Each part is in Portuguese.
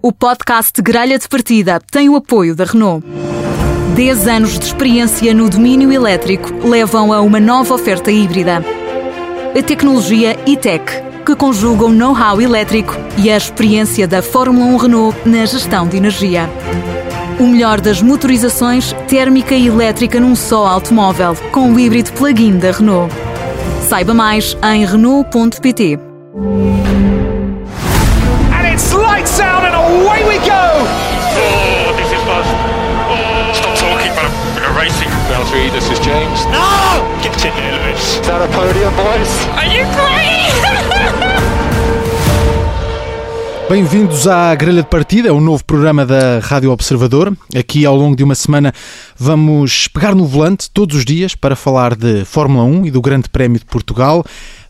O podcast Gralha de Partida tem o apoio da Renault. 10 anos de experiência no domínio elétrico levam a uma nova oferta híbrida. A tecnologia e-tech, que conjuga o know-how elétrico e a experiência da Fórmula 1 Renault na gestão de energia. O melhor das motorizações térmica e elétrica num só automóvel, com o híbrido plug-in da Renault. Saiba mais em Renault.pt. Is that a podium, boys? Are you crazy? Bem-vindos à Grelha de Partida, o novo programa da Rádio Observador. Aqui, ao longo de uma semana, vamos pegar no volante todos os dias para falar de Fórmula 1 e do Grande Prémio de Portugal.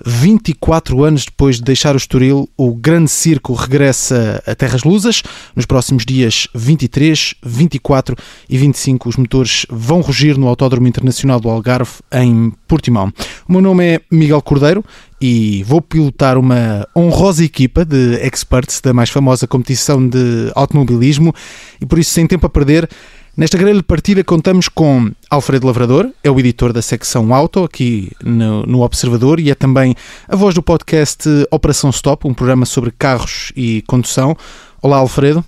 24 anos depois de deixar o Estoril, o Grande Circo regressa a Terras Lusas. Nos próximos dias 23, 24 e 25, os motores vão rugir no Autódromo Internacional do Algarve, em Portimão. O meu nome é Miguel Cordeiro e vou pilotar uma honrosa equipa de experts da mais famosa competição de automobilismo e por isso, sem tempo a perder, Nesta grande partida contamos com Alfredo Lavrador, é o editor da secção Auto aqui no, no, Observador e é também a voz do podcast Operação Stop, um programa sobre carros e condução. Olá, Alfredo.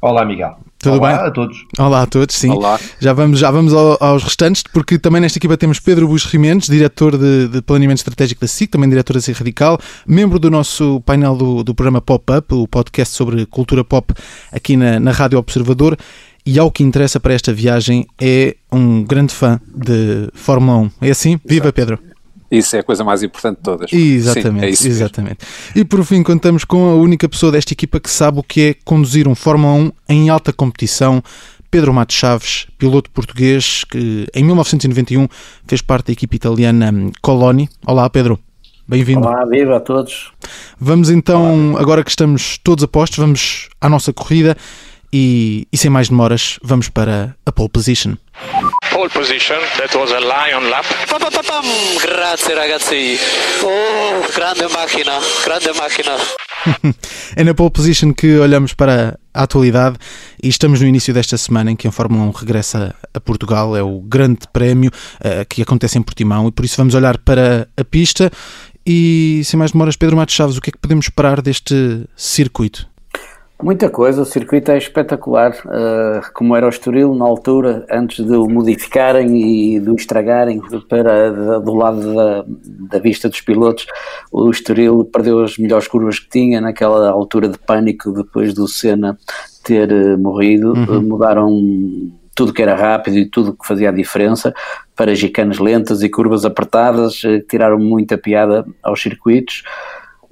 Olá, Miguel. Tudo Olá bem? a todos. Olá a todos, sim. Olá. Já vamos, já vamos ao- aos restantes, porque também nesta equipa temos Pedro Bush Rimendes, diretor de, de Planeamento Estratégico da SIC, também diretor da SIC Radical, membro do nosso painel do, do programa Pop-Up, o podcast sobre cultura pop aqui na, na Rádio Observador. E ao que interessa para esta viagem é um grande fã de Fórmula 1. É assim? Viva Pedro! Isso é a coisa mais importante de todas. Exatamente, Sim, é exatamente. E por fim contamos com a única pessoa desta equipa que sabe o que é conduzir um Fórmula 1 em alta competição, Pedro Matos Chaves, piloto português que em 1991 fez parte da equipe italiana Coloni. Olá Pedro, bem-vindo. Olá, viva a todos. Vamos então, agora que estamos todos a postos, vamos à nossa corrida e, e sem mais demoras vamos para a pole position. Pole position, that was a lion lap. Papapapam, Grazie ragazzi. Oh, grande macchina, grande macchina. É na pole position que olhamos para a atualidade e estamos no início desta semana em que a Fórmula 1 regressa a Portugal. É o grande prémio eh, que acontece em Portimão e por isso vamos olhar para a pista. E sem mais demoras, Pedro Matos Chaves, o que é que podemos esperar deste circuito? Muita coisa, o circuito é espetacular, uh, como era o Estoril na altura, antes de o modificarem e de o estragarem para da- do lado da, da vista dos pilotos. O Estoril perdeu as melhores curvas que tinha naquela altura de pânico depois do Senna ter uh, morrido. Uh, mudaram tudo que era rápido e tudo que fazia a diferença para gicanas lentas e curvas apertadas, eh, tiraram muita piada aos circuitos.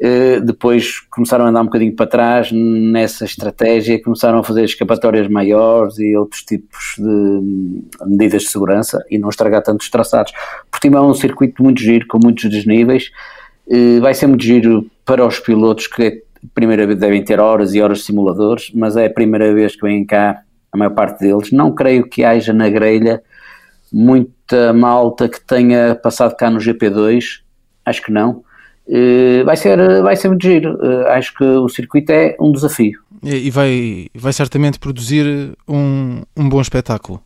Eh, depois começaram a andar um bocadinho para trás nessa estratégia, começaram a fazer escapatórias maiores e outros tipos de hum, medidas de segurança e não estragar tantos traçados. Portimão é um circuito muito giro, com muitos desníveis, Eh, vai ser muito giro para os pilotos que é primeira vez devem ter horas e horas de simuladores, mas é a primeira vez que vêm cá a maior parte deles. Não creio que haja na grelha muita malta que tenha passado cá no GP2, acho que não. Eh, vai, ser, vai ser muito giro. Eh, acho que o circuito é um desafio. E vai, vai certamente produzir um, um bom espetáculo.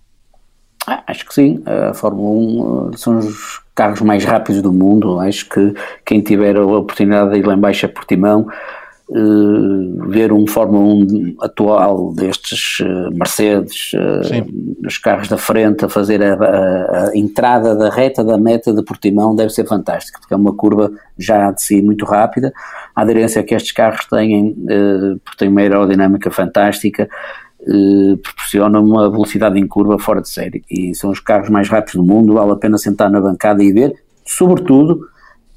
Ah, acho que sim. A Fórmula 1 eh, são os carros mais rápidos do mundo. Acho que quem tiver a oportunidade de ir lá embaixo a Portimão, eh, ver um Fórmula 1 atual destes eh, Mercedes, eh, Sim. os carros da frente a fazer a, a- a entrada da reta da meta de Portimão deve ser fantástico, porque é uma curva já de si muito rápida. A aderência que estes carros têm, eh, porque têm uma aerodinâmica fantástica, eh, proporciona uma velocidade em curva fora de série e são os carros mais rápidos do mundo, vale a pena sentar na bancada e ver, sobretudo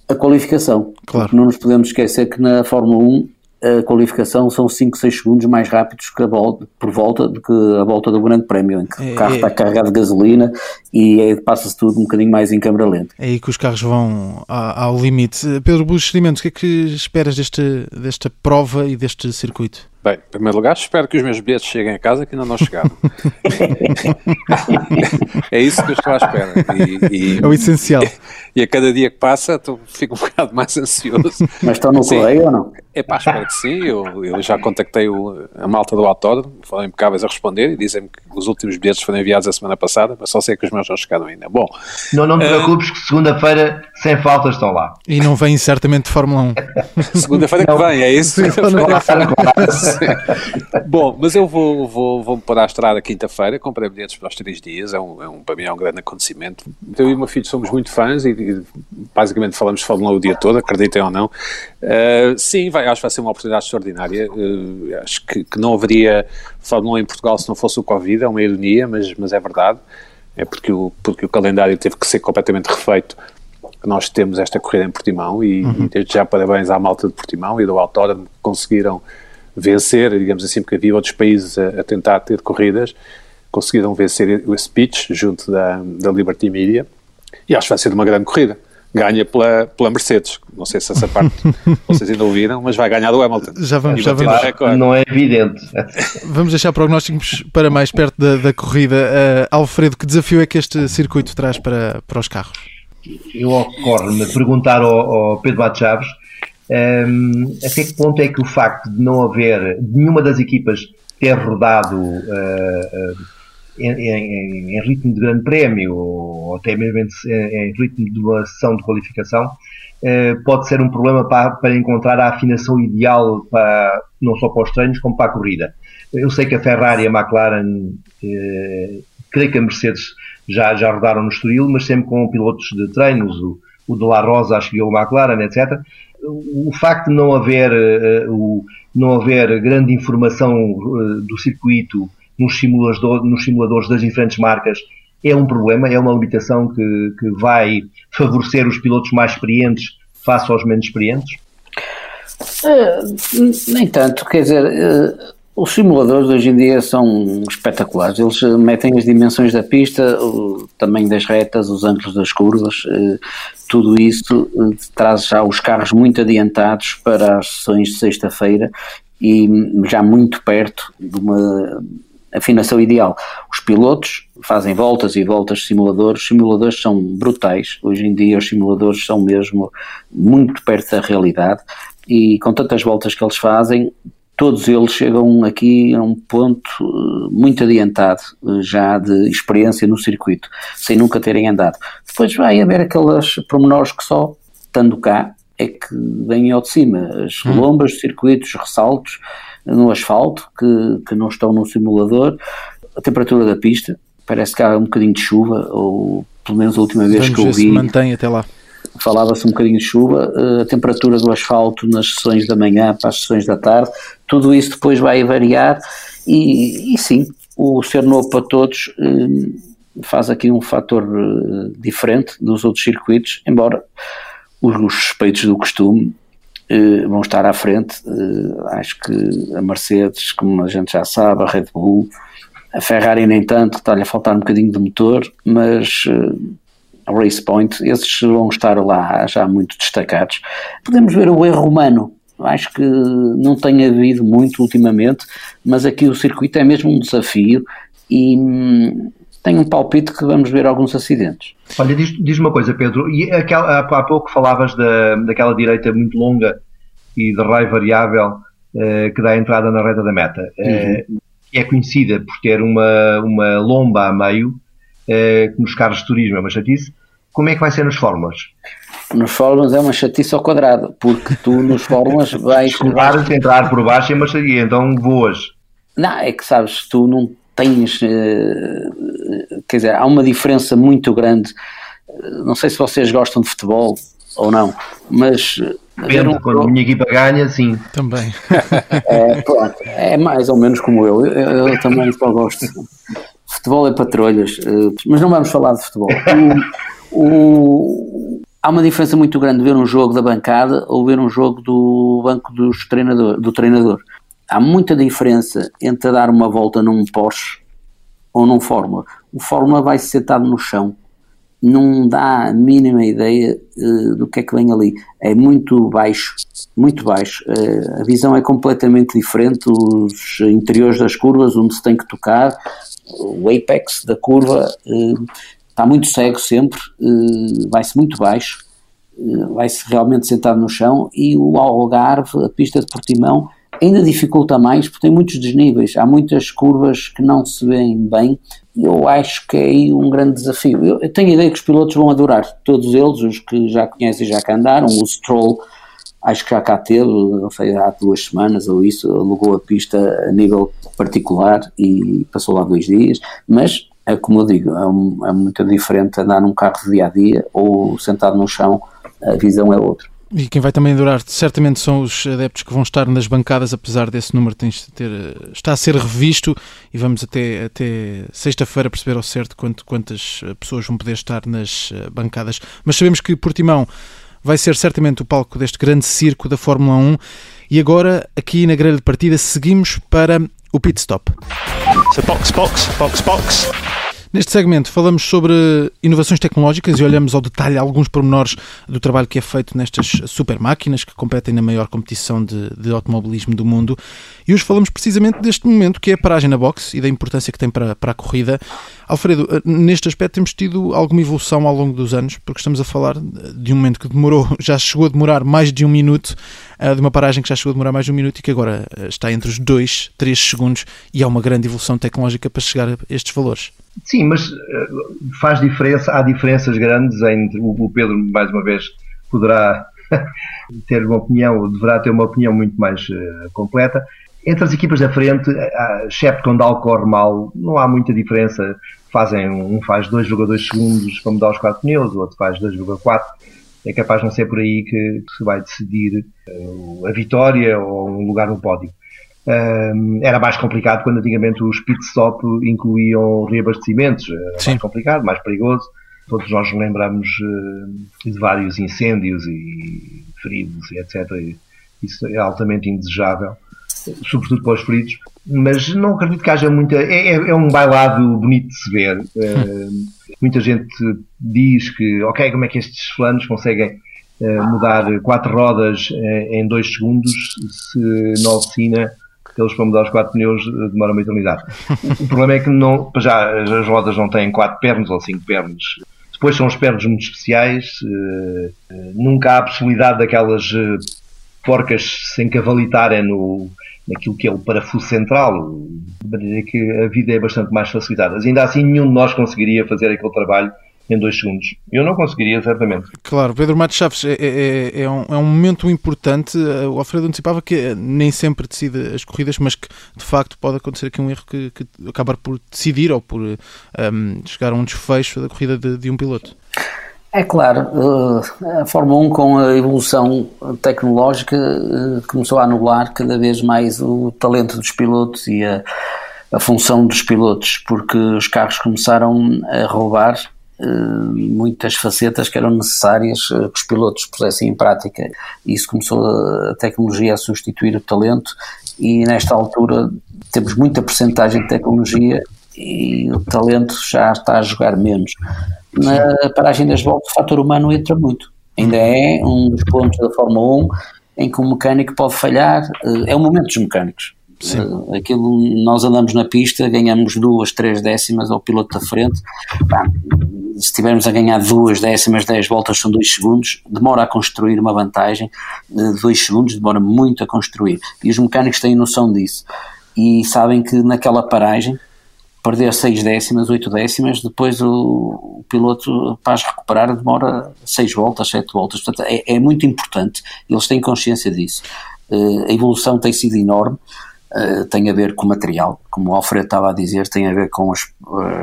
a qualificação. Claro. Porque não nos podemos esquecer que na Fórmula 1 a qualificação são 5, 6 segundos mais rápidos que a volta, por volta do que a volta do Grande Prémio, em que É, o carro é. está carregado de gasolina e é- passa-se tudo um bocadinho mais em câmara lenta. É aí que os carros vão a- ao limite. Pedro Buxo Limentos, o que é que esperas deste, desta prova e deste circuito? Bem, em primeiro lugar, espero que os meus bilhetes cheguem a casa que ainda não chegaram. é isso que eu estou à espera. E, e- É o essencial. e a cada dia que passa, estou, fico um bocado mais ansioso. Mas estão no Sim. correio ou não? É pá, espero que sim. Eu, eu já contactei o, a malta do autódromo, foram impecáveis a responder e dizem-me que os últimos bilhetes foram enviados a semana passada, mas só sei que os meus não chegaram ainda. Bom, Não, não te preocupes que segunda-feira, sem falta, estão lá. E não vem certamente de Fórmula 1. segunda-feira que vem, é isso? Bom, mas eu vou, vou, vou-me pôr à estrada quinta-feira, comprei bilhetes para os três dias, é um, é um, para mim é um grande acontecimento. Eu e o meu filho somos muito fãs e, e basicamente falamos de Fórmula 1 o dia todo, acreditem ou não. Uh, sim, vai, acho que vai ser uma oportunidade extraordinária. Uh, acho que, que não haveria Fórmula 1 em Portugal se não fosse o Covid, é uma ironia, mas, mas é verdade. É porque o, porque o calendário teve que ser completamente refeito nós temos esta corrida em Portimão e, e desde já parabéns à malta de Portimão e do Autódromo que conseguiram vencer, digamos assim, porque havia outros países a, a tentar ter corridas, conseguiram vencer o speech junto da, da Liberty Media e acho que vai ser uma grande corrida. Ganha pela, pela Mercedes. Não sei se essa parte vocês ainda ouviram, mas vai ganhar do Hamilton. Já vamos, E já vamos. Não é evidente. Vamos deixar prognósticos para mais perto da, da corrida. Uh, Alfredo, que desafio é que este circuito traz para, para os carros? Eu ocorre-me perguntar ao, ao Pedro Matos Chaves ehm, até que ponto é que o facto de não haver nenhuma das equipas ter rodado eh, eh, em, em- em ritmo de grande prémio ou até mesmo em, em ritmo de uma sessão de qualificação eh, pode ser um problema para, para encontrar a afinação ideal para, não só para os treinos como para a corrida. Eu sei que a Ferrari e a McLaren, eh, creio que a Mercedes já, já rodaram no Estoril, mas sempre com pilotos de treinos, o, o de La Rosa acho que o McLaren, etc. O, o facto de não haver, eh, o, não haver grande informação eh, do circuito nos simulador- nos simuladores das diferentes marcas é um problema, é uma limitação que, que vai favorecer os pilotos mais experientes face aos menos experientes? Eh, nem tanto, quer dizer, eh, os simuladores hoje em dia são espetaculares. Eles eh, metem as dimensões da pista, o tamanho das retas, os ângulos das curvas, eh, tudo isso traz já os carros muito adiantados para as sessões de sexta-feira e já muito perto de uma afinação ideal. Os pilotos fazem voltas e voltas de simuladores, os simuladores são brutais, hoje em dia os simuladores são mesmo muito perto da realidade. E com tantas voltas que eles fazem, todos eles chegam aqui a um ponto eh, muito adiantado eh, já de experiência no circuito, sem nunca terem andado. Depois vai haver aquelas pormenores que só, estando cá, é que vêm ao de cima, as lombas, os circuitos, os ressaltos no asfalto que, que não estão no simulador, a temperatura da pista, parece que há um bocadinho de chuva, ou pelo menos a última vez Vamos que eu ver se vi mantém até lá. falava-se um bocadinho de chuva, eh, a temperatura do asfalto nas sessões da manhã para as sessões da tarde, tudo isso depois vai variar. E, e sim, o ser novo para todos eh, faz aqui um fator eh, diferente dos outros circuitos, embora os, os suspeitos do costume eh, vão estar à frente. Eh, acho que a Mercedes, como a gente já sabe, a Red Bull, a Ferrari nem tanto, está-lhe a faltar um bocadinho de motor, mas eh, a Race Point, esses vão estar lá já muito destacados. Podemos ver o erro humano. Acho que não tem havido muito ultimamente, mas aqui o circuito é mesmo um desafio e hum, tenho um palpite que vamos ver alguns acidentes. Olha, diz- diz-me uma coisa, Pedro, e aquela, há, pouco falavas da, daquela direita muito longa e de raio variável eh, que dá a entrada na reta da meta, eh, que é conhecida por ter uma, uma lomba a meio, eh, que nos carros de turismo é uma chatice. Como é que vai ser nas fórmulas? Nos fórmulas é uma chatice ao quadrado, porque tu nos fórmulas vais. Escovar, entrar por baixo é chatice, então voas. Não, é que sabes, tu não tens. eh, quer dizer, há uma diferença muito grande. Eh, Não sei se vocês gostam de futebol ou não, mas. eh, Depende, um quando a minha equipa ganha, sim. Também. É, pronto, é mais ou menos como eu. Eu, eu também só gosto. Futebol é patrulhas, mas não vamos falar de futebol. O- o- há uma diferença muito grande de ver um jogo da bancada ou ver um jogo do banco dos treinador, do treinador. Há muita diferença entre dar uma volta num Porsche ou num Fórmula. O Fórmula vai sentado no chão, não dá a mínima ideia eh, do que é que vem ali. É muito baixo, muito baixo. Eh, a visão é completamente diferente. Os interiores das curvas, onde se tem que tocar, o apex da curva eh, está muito cego sempre, vai-se muito baixo vai-se realmente sentar no chão e o Algarve, a pista de Portimão, ainda dificulta mais porque tem muitos desníveis, há muitas curvas que não se veem bem. Eu acho que é aí um grande desafio. Eu, eu tenho a ideia que os pilotos vão adorar, todos eles, os que já conhecem e já cá andaram. O Stroll, acho que já cá teve, não sei, há duas semanas ou isso, alugou a pista a nível particular e passou lá dois dias. Mas, é como eu digo, é, é muito diferente andar num carro de dia a dia ou sentado no chão, a visão é outra. E quem vai também adorar certamente são os adeptos que vão estar nas bancadas, apesar desse número ter, está a ser revisto e vamos até, até sexta-feira perceber ao certo quanto, quantas pessoas vão poder estar nas eh, bancadas. Mas sabemos que Portimão vai ser certamente o palco deste grande circo da Fórmula 1 e agora aqui na grelha de partida seguimos para o pit stop. So box, box, box, box. Neste segmento falamos sobre inovações tecnológicas e olhamos ao detalhe alguns pormenores do trabalho que é feito nestas super máquinas que competem na maior competição de, de automobilismo do mundo. E hoje falamos precisamente deste momento que é a paragem na box e da importância que tem para, para a corrida. Alfredo, neste aspecto temos tido alguma evolução ao longo dos anos, porque estamos a falar de um momento que demorou, já chegou a demorar mais de um minuto, eh, de uma paragem que já chegou a demorar mais de um minuto e que agora eh, está entre os 2, 3 segundos e há uma grande evolução tecnológica para chegar a estes valores. Sim, mas eh, faz diferença, há diferenças grandes entre o Pedro, mais uma vez, poderá ter uma opinião, deverá ter uma opinião muito mais uh, completa. Entre as equipas da frente, exceto quando algo corre mal, não há muita diferença. Fazem, um faz 2,2 segundos para mudar os quatro pneus, o outro faz 2,4. É capaz de não ser por aí que, se vai decidir a vitória ou um lugar no pódio. Um, era mais complicado quando antigamente os pit stop incluíam reabastecimentos. Era Sim. mais complicado, mais perigoso. Todos nós nos lembramos uh, de vários incêndios e feridos e etc. E isso é altamente indesejável, sobretudo para os feridos. Mas não acredito que haja muita. É, é, é um bailado bonito de se ver. Uh, muita gente diz que, ok, como é que estes flanos conseguem uh, mudar quatro rodas em dois segundos se na oficina eles para mudar os quatro pneus eh, demora uma eternidade. o problema é que não, já as rodas não têm quatro pernas ou cinco pernas. Depois são os pernos muito especiais. Uh, uh, nunca há a possibilidade daquelas porcas se encavalitarem no, naquilo que é o parafuso central. De maneira que a vida é bastante mais facilitada. Mas ainda assim, nenhum de nós conseguiria fazer aquele trabalho em dois segundos. Eu não conseguiria, certamente. Claro, Pedro Matos Chaves, é, é, é, é, um, é um momento importante. O Alfredo antecipava que nem sempre decide as corridas, mas que de facto pode acontecer aqui um erro que, que acabar por decidir ou por um, chegar a um desfecho da corrida de, de um piloto. É claro, eh, a Fórmula 1 com a evolução tecnológica eh, começou a anular cada vez mais o talento dos pilotos e a, a função dos pilotos, porque os carros começaram a roubar eh, muitas facetas que eram necessárias eh, que os pilotos pusessem em prática. Isso começou a tecnologia a substituir o talento e nesta altura temos muita percentagem de tecnologia e o talento já está a jogar menos. Na paragem das voltas o fator humano entra muito. Ainda é um dos pontos da Fórmula 1 em que o mecânico pode falhar. Eh, é o momento dos mecânicos. Sim. Aquilo, nós andamos na pista, ganhamos duas, três décimas ao piloto da frente. Se estivermos a ganhar duas décimas, dez voltas são dois segundos, demora a construir uma vantagem, dois segundos demora muito a construir. E os mecânicos têm noção disso. E sabem que naquela paragem, perder seis décimas, oito décimas, depois o, o piloto para as recuperar demora seis voltas, sete voltas. Portanto, é, é muito importante, eles têm consciência disso. Uh, a evolução tem sido enorme uh, tem a ver com material, como o Alfredo estava a dizer, tem a ver com as,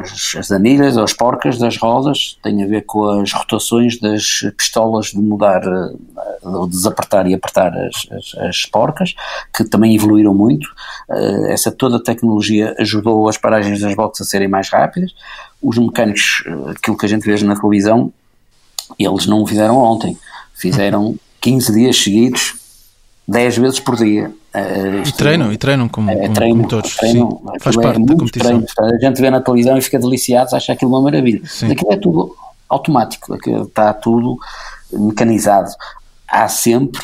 as, as anilhas as porcas das rodas, tem a ver com as rotações das pistolas de mudar, uh, desapertar e apertar as, as, as, porcas, que também evoluíram muito. Uh, essa toda a tecnologia ajudou as paragens das boxes a serem mais rápidas. Os mecânicos, aquilo que a gente vê na televisão, eles não o fizeram ontem, fizeram 15 dias seguidos, 10 vezes por dia. Uh, e treinam, e treinam como, é, como, treino, como todos. Treino, Sim, faz é parte é da competição. Treino, a gente vê na televisão e fica deliciado, acha aquilo uma maravilha. Sim. Aquilo é tudo automático, aquilo está tudo mecanizado. Há sempre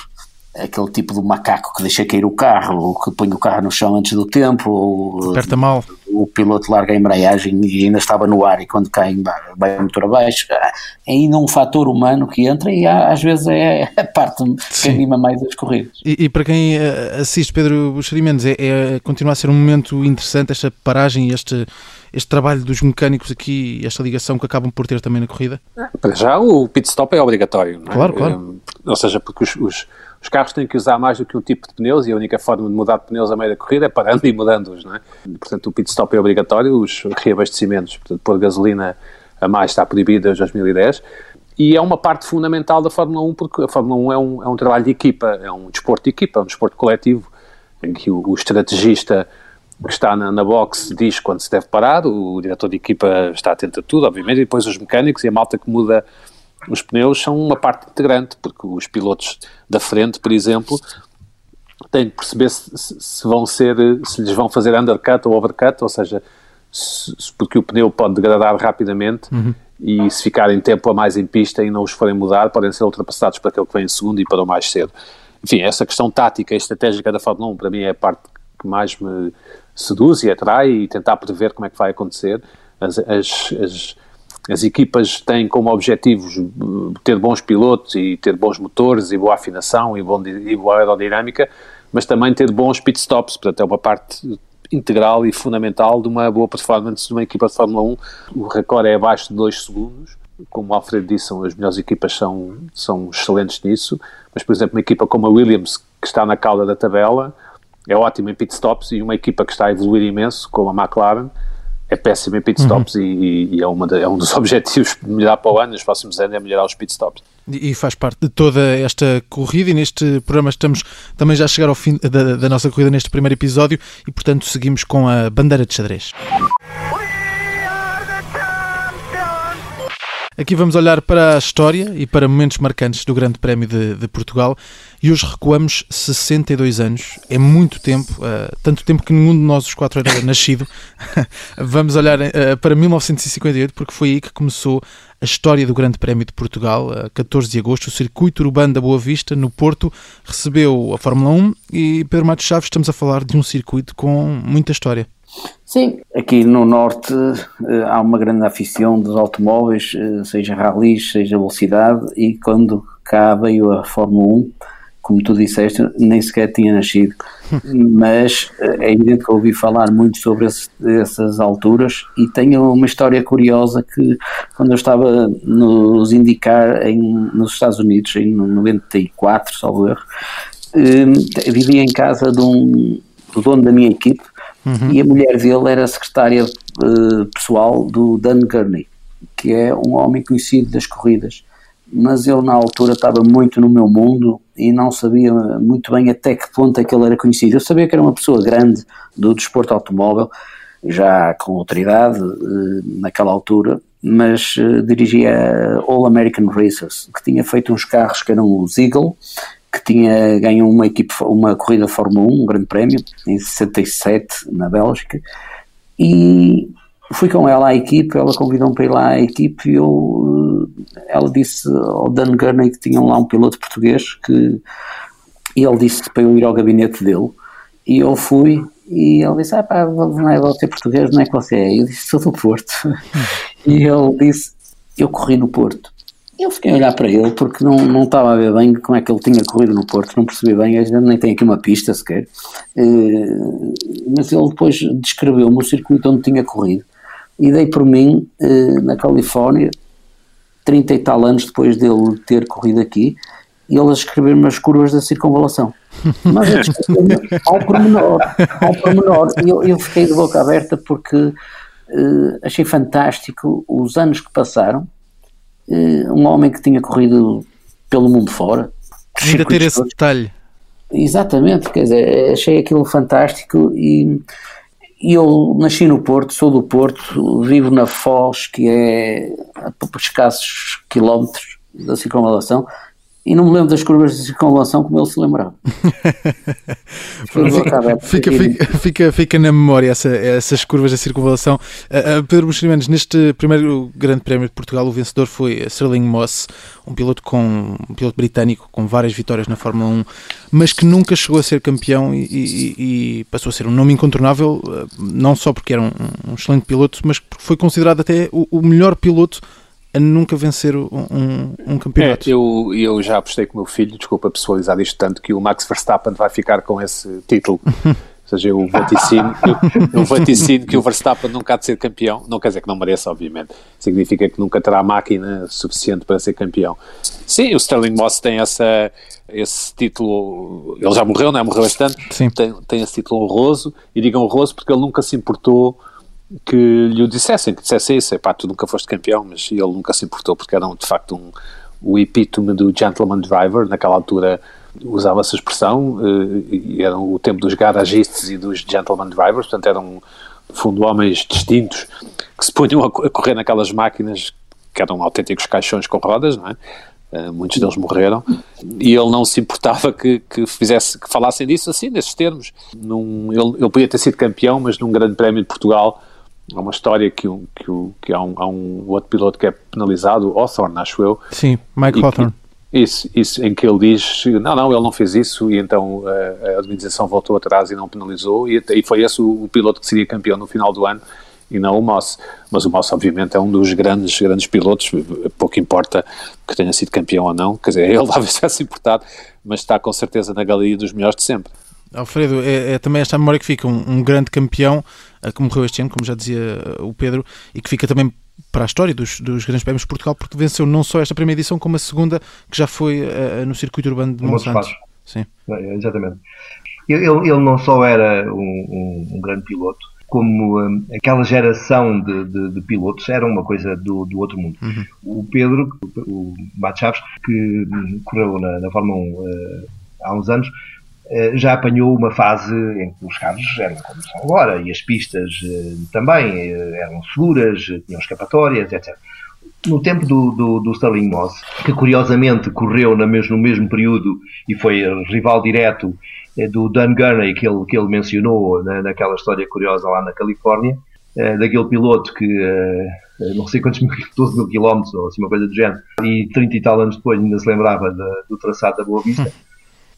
aquele tipo de macaco que deixa cair o carro, ou que põe o carro no chão antes do tempo, ou aperta mal. O piloto larga a embreagem e ainda estava no ar e quando cai vai o motor abaixo. É ainda um fator humano que entra e há, às vezes é a parte que anima mais as corridas. E, e, para quem eh, assiste Pedro Buxeri Mendes, é, é, continua a ser um momento interessante esta paragem e este, este trabalho dos mecânicos aqui, esta ligação que acabam por ter também na corrida? Para já o pit stop é obrigatório, não é? Claro, claro. Ou seja, porque os, os os carros têm que usar mais do que um tipo de pneus e a única forma de mudar de pneus a meio da corrida é parando e mudando-os, não é? Portanto, o pit stop é obrigatório, os reabastecimentos, portanto, pôr gasolina a mais está proibido desde 2010 e é uma parte fundamental da Fórmula 1 porque a Fórmula 1 é um, é um trabalho de equipa, é um desporto de equipa, é um desporto coletivo em que o, o estrategista que está na, na box diz quando se deve parar, o diretor de equipa está atento a tudo, obviamente, e depois os mecânicos e a malta que muda os pneus são uma parte integrante, porque os pilotos da frente, por exemplo, têm que perceber se, se vão ser, se lhes vão fazer undercut ou overcut, ou seja, se, porque o pneu pode degradar rapidamente uhum. e se ficarem tempo a mais em pista e não os forem mudar, podem ser ultrapassados para aquele que vem em segundo e para o mais cedo. Enfim, essa questão tática e estratégica da Fórmula 1 para mim é a parte que mais me seduz e atrai e tentar prever como é que vai acontecer. As, as, as as equipas têm como objetivos eh, ter bons pilotos e ter bons motores e boa afinação e, bom, e boa aerodinâmica, mas também ter bons pitstops, portanto é uma parte integral e fundamental de uma boa performance de uma equipa de Fórmula 1. O recorde é abaixo de 2 segundos, como o Alfredo disse, as melhores equipas são, são excelentes nisso, mas por exemplo uma equipa como a Williams, que está na cauda da tabela, é ótima em pitstops e uma equipa que está a evoluir imenso, como a McLaren, é péssimo em pitstops uhum. e, e é, uma de, é, um dos objetivos de melhorar para o ano, nos próximos anos, é melhorar os pitstops. E, faz parte de toda esta corrida e neste programa estamos também já a chegar ao fim da, da nossa corrida neste primeiro episódio e portanto seguimos com a bandeira de xadrez. Aqui vamos olhar para a história e para momentos marcantes do Grande Prémio de, de Portugal e hoje recuamos 62 anos. É muito tempo, uh, tanto tempo que nenhum de nós, os quatro, era nascido. vamos olhar uh, para 1958 porque foi aí que começou a história do Grande Prémio de Portugal. A 14 de agosto, o circuito urbano da Boa Vista, no Porto, recebeu a Fórmula 1 e Pedro Matos Chaves, estamos a falar de um circuito com muita história. Sim, aqui no Norte eh, há uma grande afição dos automóveis, eh, seja rallies, seja velocidade, e quando cá veio a Fórmula 1, como tu disseste, nem sequer tinha nascido. Mas eh, é evidente que ouvi falar muito sobre esse, essas alturas e tenho uma história curiosa que quando eu estava nos indicar em, nos Estados Unidos, em 94, salvo erro, vivia em casa de um, do dono da minha equipe Uhum. E a mulher dele era secretária uh, pessoal do Dan Gurney, que é um homem conhecido das corridas. Mas eu, na altura, estava muito no meu mundo e não sabia muito bem até que ponto é que ele era conhecido. Eu sabia que era uma pessoa grande do desporto automóvel, já com autoridade uh, naquela altura, mas uh, dirigia All American Racers, que tinha feito uns carros que eram os Eagle, que tinha ganho uma equipe, uma corrida Fórmula 1, um grande prémio, em 67, na Bélgica, e fui com ela à equipe, ela convidou-me para ir lá à equipe e eu, ela disse ao Dan Gurney que tinham lá um piloto português que e ele disse para eu ir ao gabinete dele e eu fui e ele disse, ah pá, não é você português, não é que você é? Eu disse, sou do Porto. e ele disse, eu corri no Porto. Eu fiquei a olhar para ele porque não, não estava a ver bem como é que ele tinha corrido no Porto, não percebi bem, a gente nem tem aqui uma pista sequer. Uh, mas ele depois descreveu-me o circuito onde tinha corrido e dei por mim uh, na Califórnia, 30 e tal anos depois dele ter corrido aqui, e ele a escrever-me as curvas da circunvalação. Mas eu descrevi-me ao pormenor, ao pormenor, e eu, eu fiquei de boca aberta porque uh, achei fantástico os anos que passaram eh, um homem que tinha corrido pelo mundo fora. Ainda ter esse detalhe. Exatamente, quer dizer, achei aquilo fantástico e eu nasci no Porto, sou do Porto, vivo na Foz, que é a escassos quilómetros da circunvalação, E não me lembro das curvas de circunvalação como ele se lembrava. fica, fica, fica, fica, na memória essa, essas curvas de circunvalação. Uh, uh, Pedro Buxerimentos, neste primeiro Grande Prémio de Portugal, o vencedor foi Sterling Moss, um piloto, com, um piloto britânico com várias vitórias na Fórmula 1, mas que nunca chegou a ser campeão e, e, e passou a ser um nome incontornável, uh, não só porque era um, um, excelente piloto, mas porque foi considerado até o, o melhor piloto a nunca vencer um, um, campeonato. É, eu, eu já apostei com o meu filho, desculpa pessoalizar isto tanto, que o Max Verstappen vai ficar com esse título. Ou seja, eu vaticino, eu, eu vaticino que o Verstappen nunca há de ser campeão. Não quer dizer que não mereça, obviamente. Significa que nunca terá máquina suficiente para ser campeão. Sim, o Sterling Moss tem essa, esse título. Ele já morreu, não é? Morreu este ano. Sim. Tem, tem esse título honroso. E digo honroso porque ele nunca se importou que lhe o dissessem, que dissessem isso, pá, tu nunca foste campeão, mas ele nunca se importou porque era de facto um, o epítome do gentleman driver, naquela altura usava essa expressão, uh, era o tempo dos garagistas e dos gentleman drivers, portanto eram, no fundo, homens distintos que se punham a, correr naquelas máquinas que eram autênticos caixões com rodas, não é? Uh, muitos deles morreram, e ele não se importava que, que, fizesse, que falassem disso assim, nesses termos. Num, ele, ele podia ter sido campeão, mas num grande prémio de Portugal Há uma história que, que, que há, um, há um outro piloto que é penalizado, Hawthorne, acho eu. Sim, Mike Hawthorne. Isso, isso, em que ele diz, não, não, ele não fez isso e então a, eh, a administração voltou atrás e não penalizou e, e foi esse o, o, piloto que seria campeão no final do ano e não o Moss. Mas o Moss, obviamente, é um dos grandes, grandes pilotos, pouco importa que tenha sido campeão ou não, quer dizer, ele talvez tivesse importado, mas está com certeza na galeria dos melhores de sempre. Alfredo, é, é também esta memória que fica, um, um grande campeão uh, que morreu este ano, como já dizia uh, o Pedro, e que fica também para a história dos, dos Grandes Prémios de Portugal, porque venceu não só esta primeira edição, como a segunda, que já foi uh, no circuito urbano de Monsanto. Sim. É, exatamente. Ele, ele não só era um, um, um grande piloto, como um, aquela geração de, de, de, pilotos era uma coisa do, do outro mundo. Uhum. O Pedro, o Mato Chaves, que correu na, na Fórmula 1 uh, há uns anos, eh, já apanhou uma fase em que os carros eram como são agora e as pistas eh, também eh, eram seguras, tinham escapatórias, etc. No tempo do, do, do Stirling Moss, que curiosamente correu no mesmo, no mesmo período e foi rival direto do Dan Gurney que ele, que ele mencionou na, naquela história curiosa lá na Califórnia, daquele piloto que não sei quantos mil, 12 mil quilómetros ou assim uma coisa do género, e 30 e tal anos depois ainda se lembrava do traçado da Boa Vista.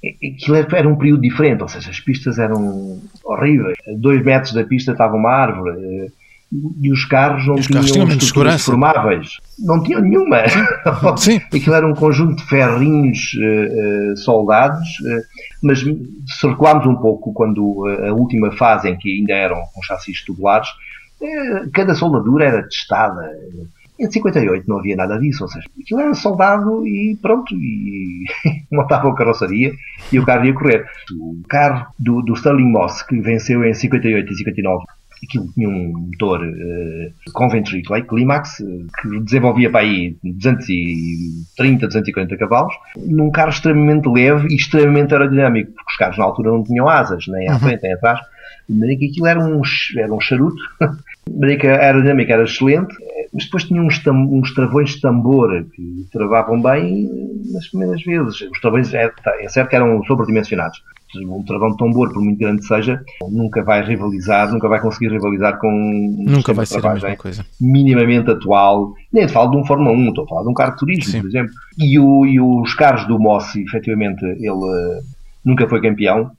Aquilo era um período diferente, ou seja, as pistas eram horríveis. A dois metros da pista estava uma árvore eh, e os carros não os tinham carros estruturas formáveis. Não tinham nenhuma. Sim. Aquilo era um conjunto de ferrinhos uh, uh, soldados, uh, mas se recuarmos um pouco quando a última fase em que ainda eram com chassis tubulares, cada soldadura era testada. Em 58 não havia nada disso, ou seja, aquilo era soldado e pronto, e montava a carroçaria e o carro ia correr. O carro do, do Sterling Moss, que venceu em 58 e 59, aquilo tinha um motor uh, Coventry Climax que desenvolvia para aí 230, 240 cavalos, num carro extremamente leve e extremamente aerodinâmico, porque os carros na altura não tinham asas, nem à uhum. frente nem atrás. De maneira que aquilo era um, era um charuto, de maneira que a aerodinâmica era excelente, mas depois tinha uns, tam, uns travões de tambor que travavam bem nas primeiras vezes. Os travões, é, tá, é certo que eram sobredimensionados. Um travão de tambor, por muito grande que seja, nunca vai rivalizar, nunca vai conseguir rivalizar com um nunca vai ser a mesma coisa. minimamente atual. Nem te falo de um Fórmula 1, estou a falar de um carro de turismo, Sim. por exemplo. E, o, e os carros do Mossi, efetivamente, ele uh, nunca foi campeão,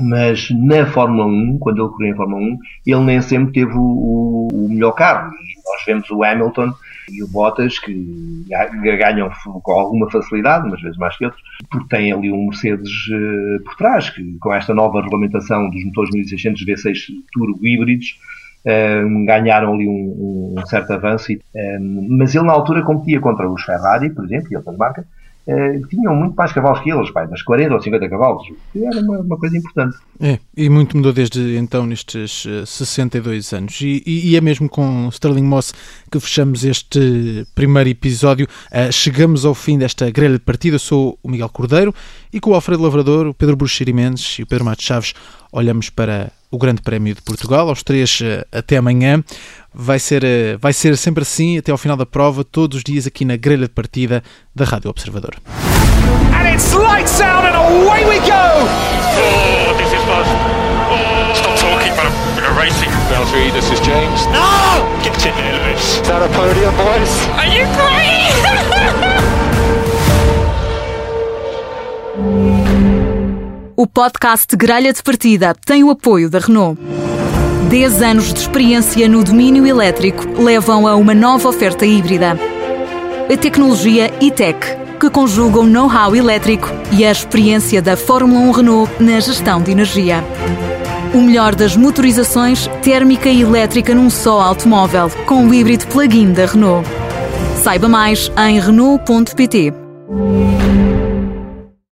mas na Fórmula 1, quando ele correu em Fórmula 1, ele nem sempre teve o, o, melhor carro. E nós vemos o Hamilton e o Bottas que ganham com alguma facilidade, umas vezes mais que outros, porque têm ali um Mercedes uh, por trás, que com esta nova regulamentação dos motores 1600 V6 turbo híbridos, uh, ganharam ali um, um certo avanço. Uh, mas ele na altura competia contra os Ferrari, por exemplo, e outras marcas, Uh, tinham muito mais cavalos que eles, pai, mas 40 ou 50 cavalos, era uma, uma, coisa importante. É, e muito mudou desde então, nestes uh, eh, 62 anos. E, e, e, é mesmo com Sterling Moss que fechamos este primeiro episódio. Uh, chegamos ao fim desta grelha de partida. Eu sou o Miguel Cordeiro e com o Alfredo Lavrador, o Pedro Bruxeri Mendes e o Pedro Matos Chaves olhamos para o Grande Prémio de Portugal. Aos três, até amanhã. Vai ser, eh, vai ser sempre assim até ao final da prova, todos os dias aqui na grelha de partida da Rádio Observador. And it's lights out and away we go! Oh, this is. Oh, stop talking, but I'm, we're racing. Valtteri, this is James. No! Get in there, Lewis. Is that a podium, boys? Are you crying? O podcast Gralha de Partida tem o apoio da Renault. 10 anos de experiência no domínio elétrico levam a uma nova oferta híbrida. A tecnologia e-tech, que conjuga o know-how elétrico e a experiência da Fórmula 1 Renault na gestão de energia. O melhor das motorizações térmica e elétrica num só automóvel, com o híbrido plug-in da Renault. Saiba mais em Renault.pt.